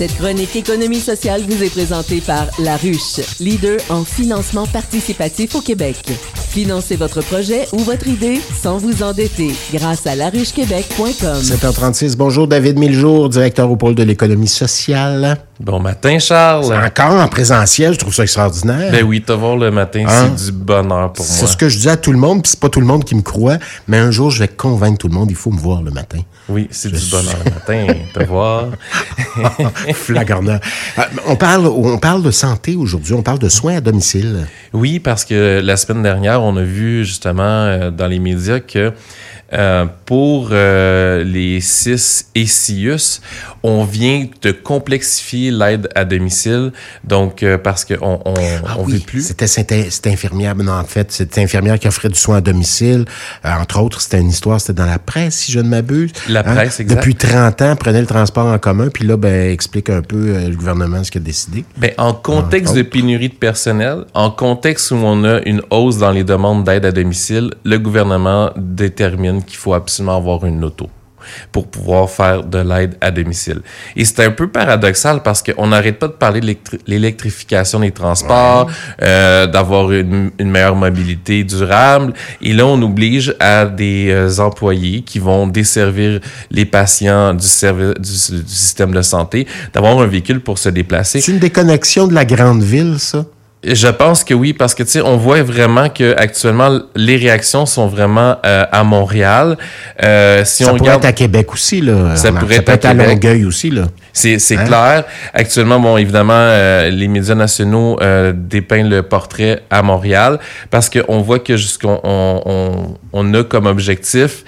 Cette chronique économie sociale vous est présentée par La Ruche, leader en financement participatif au Québec. Financez votre projet ou votre idée sans vous endetter grâce à laruchequebec.com. 7h36, bonjour David Miljour, directeur au pôle de l'économie sociale. Bon matin, Charles. Encore en présentiel, je trouve ça extraordinaire. Ben oui, te voir le matin, Hein? c'est du bonheur pour moi. C'est ce que je dis à tout le monde, puis c'est pas tout le monde qui me croit, mais un jour, je vais convaincre tout le monde, il faut me voir le matin. Oui, c'est du bonheur le matin, te voir. Flagornant. Euh, on, parle, on parle de santé aujourd'hui, on parle de soins à domicile. Oui, parce que la semaine dernière, on a vu justement euh, dans les médias que euh, pour euh, les CIS et CIUS, on vient de complexifier l'aide à domicile. Donc, euh, parce qu'on on, Ah on oui, veut plus. C'était cette, infirmière, non, en fait, cette infirmière qui offrait du soin à domicile. Entre autres, c'était une histoire, c'était dans la presse, si je ne m'abuse. Hein? La presse, exact. Depuis 30 ans, prenait le transport en commun, puis là, ben, explique un peu le gouvernement ce qu'il a décidé. Ben, en contexte de pénurie de personnel, en contexte où on a une hausse dans les demandes d'aide à domicile, le gouvernement détermine qu'il faut absolument avoir une auto pour pouvoir faire de l'aide à domicile. Et c'est un peu paradoxal parce qu'on n'arrête pas de parler de l'électri- l'électrification des transports, euh, d'avoir une, une meilleure mobilité durable. Et là, on oblige à des euh, employés qui vont desservir les patients du, servi- du, du système de santé d'avoir un véhicule pour se déplacer. C'est une déconnexion de la grande ville, ça? Je pense que oui, parce que tu sais, on voit vraiment que actuellement les réactions sont vraiment euh, à Montréal. Euh, si ça on pourrait regarde, être à Québec aussi, là. Ça pourrait ça être peut à être à Québec. Longueuil aussi, là. c'est c'est Hein? clair. Actuellement, bon, évidemment, euh, les médias nationaux euh, dépeignent le portrait à Montréal parce qu'on voit que jusqu'on on, on, on a comme objectif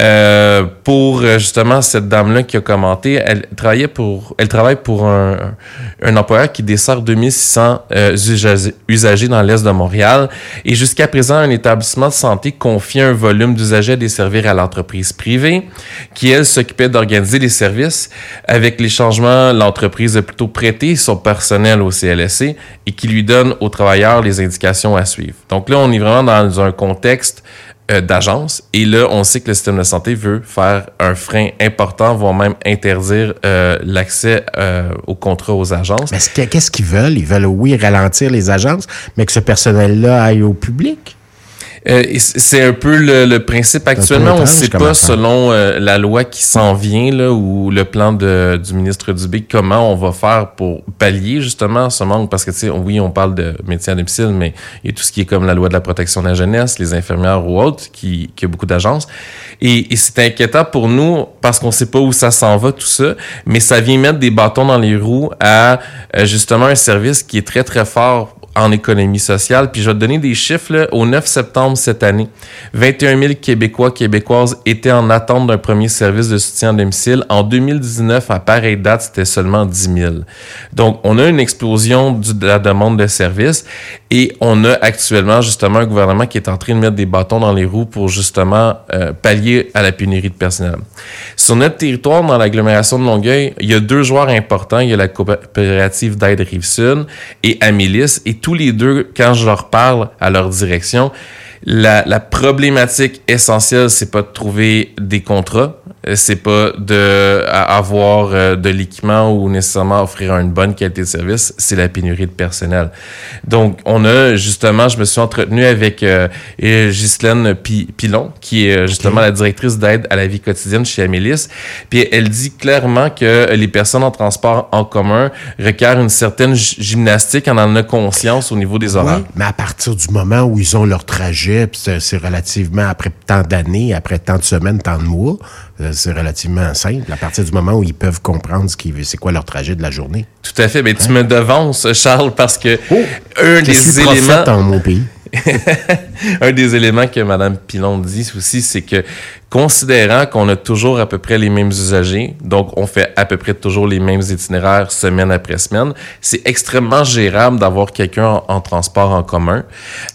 euh, pour euh, justement cette dame-là qui a commenté, elle travaillait pour, elle travaille pour un, un employeur qui dessert 2600 euh, usagers, dans l'est de Montréal et jusqu'à présent, un établissement de santé confiait un volume d'usagers à desservir à l'entreprise privée qui, elle, s'occupait d'organiser les services. Avec les changements, l'entreprise a plutôt prêté son personnel au CLSC et qui lui donne aux travailleurs les indications à suivre. Donc là, on est vraiment dans un contexte euh, d'agence. Et là, on sait que le système de santé veut faire un frein important, voire même interdire euh, l'accès euh, au contrat aux agences. Mais qu'est-ce qu'ils veulent? Ils veulent, oui, ralentir les agences, mais que ce personnel-là aille au public. Euh, c'est un peu le, le principe actuellement. On ne sait pas, selon euh, la loi qui s'en vient là, ou le plan de, du ministre Dubé, comment on va faire pour pallier justement ce manque? Parce que, tu sais, oui, on parle de médecins à domicile, mais il y a tout ce qui est comme la loi de la protection de la jeunesse, les infirmières ou autres, qui, qui a beaucoup d'agences. Et, et c'est inquiétant pour nous parce qu'on sait pas où ça s'en va, tout ça. Mais ça vient mettre des bâtons dans les roues à euh, justement un service qui est très, très fort en économie sociale. Puis je vais te donner des chiffres. Au 9 septembre cette année, 21 000 Québécois, Québécoises étaient en attente d'un premier service de soutien à domicile. En 2019, à pareille date, c'était seulement 10 000. Donc, on a une explosion de la demande de services et on a actuellement justement un gouvernement qui est en train de mettre des bâtons dans les roues pour justement euh, pallier à la pénurie de personnel. Sur notre territoire, dans l'agglomération de Longueuil, il y a deux joueurs importants. Il y a la coopérative d'aide Rive-Sud et Amélis. Et tous les deux, quand je leur parle à leur direction, la, problématique essentielle, c'est pas de trouver des contrats, c'est pas de avoir euh, de l'équipement ou nécessairement offrir une bonne qualité de service, c'est la pénurie de personnel. Donc, on a justement, je me suis entretenu avec euh, euh, Ghislaine Pi- Pilon, qui est euh, justement la directrice d'aide à la vie quotidienne chez Amélis. Puis elle dit clairement que les personnes en transport en commun requièrent une certaine gy- gymnastique, on en a conscience au niveau des horaires. Oui, mais à partir du moment où ils ont leur trajet, c'est relativement après tant d'années, après tant de semaines, tant de mois, euh, c'est relativement simple. À partir du moment où ils peuvent comprendre ce qui, c'est quoi leur trajet de la journée. Tout à fait. Mais tu me devances, Charles, parce que Oh, un des éléments, dans mon pays. un des éléments que Mme Pilon dit aussi, c'est que considérant qu'on a toujours à peu près les mêmes usagers, donc on fait à peu près toujours les mêmes itinéraires semaine après semaine, c'est extrêmement gérable d'avoir quelqu'un en, en transport en commun.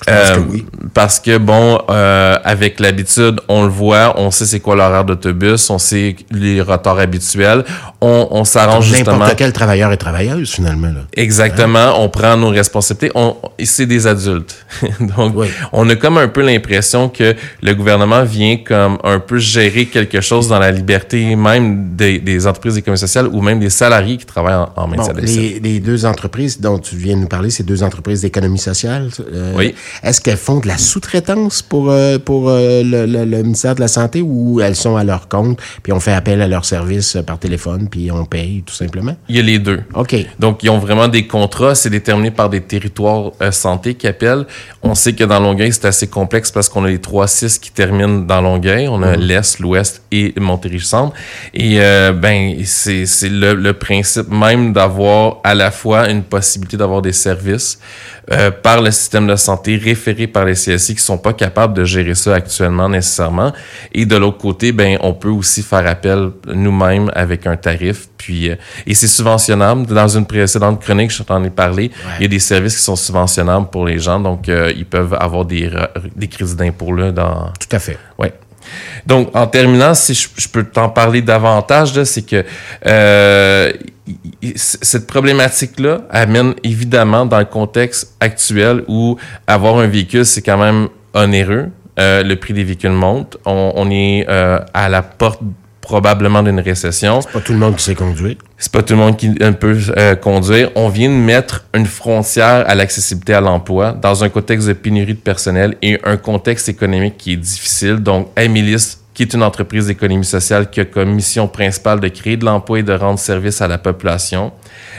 pense que oui. Parce que, bon, euh, avec l'habitude, on le voit, on sait c'est quoi l'horaire d'autobus, on sait les retards habituels, on, on s'arrange justement... N'importe quel travailleur et travailleuse, finalement. Là. Exactement, on prend nos responsabilités. On, c'est des adultes. Donc, Oui. on a comme un peu l'impression que le gouvernement vient comme un peu gérer quelque chose dans la liberté même des, des entreprises d'économie sociale ou même des salariés qui travaillent en, en maintien Bon, les, les deux entreprises dont tu viens de nous parler, ces deux entreprises d'économie sociale, euh, Oui. est-ce qu'elles font de la sous-traitance pour, euh, pour euh, le, le- le ministère de la Santé ou elles sont à leur compte, puis on fait appel à leurs services euh, par téléphone, puis on paye tout simplement? Il y a les deux. OK. Donc, ils ont vraiment des contrats. C'est déterminé par des territoires santé qui appellent. On sait que dans Longueuil, c'est assez complexe parce qu'on a les trois six qui terminent dans Longueuil. On a l'Est, l'Ouest et Montérégie-Centre. Et euh, ben, c'est c'est le, le principe même d'avoir à la fois une possibilité d'avoir des services euh, par le système de santé référés par les CSI qui sont pas capables de gérer ça actuellement nécessairement. Et de l'autre côté, ben, on peut aussi faire appel nous-mêmes avec un tarif. Puis, euh, et c'est subventionnable. Dans une précédente chronique, je t'en ai parlé. Il y a des services qui sont subventionnables pour les gens, donc euh, ils peuvent avoir des, des crédits d'impôt là dans. Tout à fait. Ouais. Donc, en terminant, si je, je peux t'en parler davantage, c'est que euh, cette problématique-là amène évidemment dans le contexte actuel où avoir un véhicule, c'est quand même onéreux. Euh, le prix des véhicules monte. On, on est euh, à la porte probablement d'une récession. Pas tout le monde qui sait conduire. C'est pas tout le monde qui euh, peut euh, conduire. On vient de mettre une frontière à l'accessibilité à l'emploi dans un contexte de pénurie de personnel et un contexte économique qui est difficile. Donc, Emilis, qui est une entreprise d'économie sociale qui a comme mission principale de créer de l'emploi et de rendre service à la population,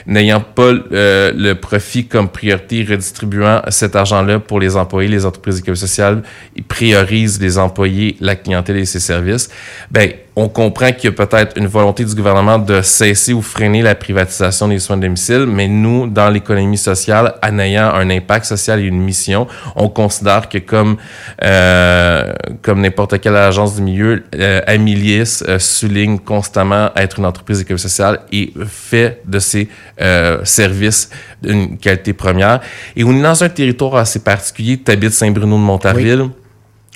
n'ayant pas euh, le profit comme priorité, redistribuant cet argent-là pour les employés, les entreprises d'économie sociale, ils priorisent les employés, la clientèle et ses services. Ben, on comprend qu'il y a peut-être une volonté du gouvernement de cesser ou freiner la privatisation des soins de domicile, mais nous, dans l'économie sociale, en ayant un impact social et une mission, on considère que comme euh, comme n'importe quelle agence du milieu, euh, euh, souligne constamment être une entreprise d'économie sociale et fait de ses euh, services d'une qualité première. Et on est dans un territoire assez particulier. Tu Saint-Bruno de Montarville.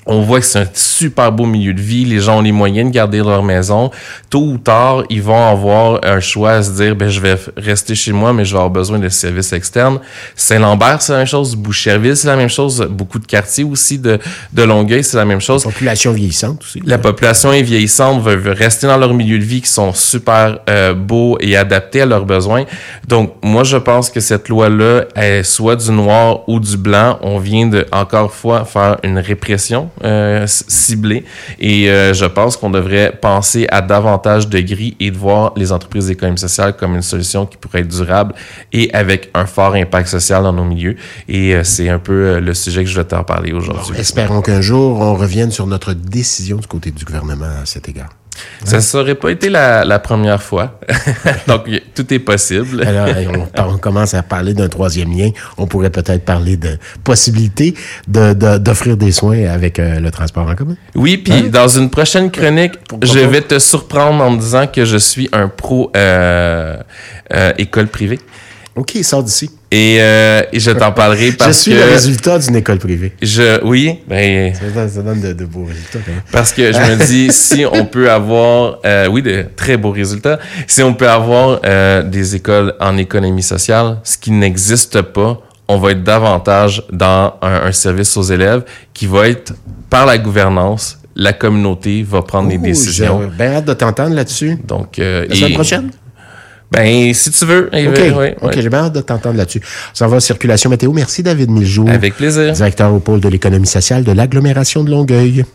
On voit que c'est un super beau milieu de vie. Les gens ont les moyens de garder leur maison. Tôt ou tard, ils vont avoir un choix à se dire, ben, je vais rester chez moi, mais je vais avoir besoin de services externes. Saint-Lambert, c'est la même chose. Boucherville, c'est la même chose. Beaucoup de quartiers aussi de, de Longueuil, c'est la même chose. Population vieillissante aussi. La population est vieillissante, veut, veut rester dans leur milieu de vie qui sont super euh, beaux et adaptés à leurs besoins. Donc, moi, je pense que cette loi-là est soit du noir ou du blanc. On vient de, encore fois, faire une répression euh, c- ciblée. Et euh, je pense qu'on devrait penser à davantage de gris et de voir les entreprises d'économie sociale comme une solution qui pourrait être durable et avec un fort impact social dans nos milieux. Et euh, c'est un peu euh, le sujet que je vais t'en parler aujourd'hui. Espérons qu'un jour, on revienne sur notre décision du côté du gouvernement à cet égard. Ça serait pas été la, la première fois. Donc, tout est possible. Alors, on, commence à parler d'un troisième lien. On pourrait peut-être parler de possibilité de- de- d'offrir des soins avec euh, le transport en commun. Oui, puis dans une prochaine chronique, Pourquoi je vais te surprendre en me disant que je suis un pro euh, euh, école privée. OK, sort d'ici. Et, euh, et je t'en parlerai parce Je suis que le résultat d'une école privée. je oui, ben Ça donne, ça donne de, de beaux résultats. quand même. Parce que je me dis, si on peut avoir, euh, oui, de très beaux résultats, si on peut avoir euh, des écoles en économie sociale, ce qui n'existe pas, on va être davantage dans un, un service aux élèves qui va être par la gouvernance, la communauté va prendre les Ouh, décisions. J'ai bien hâte de t'entendre là-dessus. Donc, euh, La semaine et- prochaine? Ben, si tu veux. OK. ouais. j'ai bien hâte de t'entendre là-dessus. Ça va, circulation météo. Merci, David Miljour. Avec plaisir. Directeur au pôle de l'économie sociale de l'agglomération de Longueuil.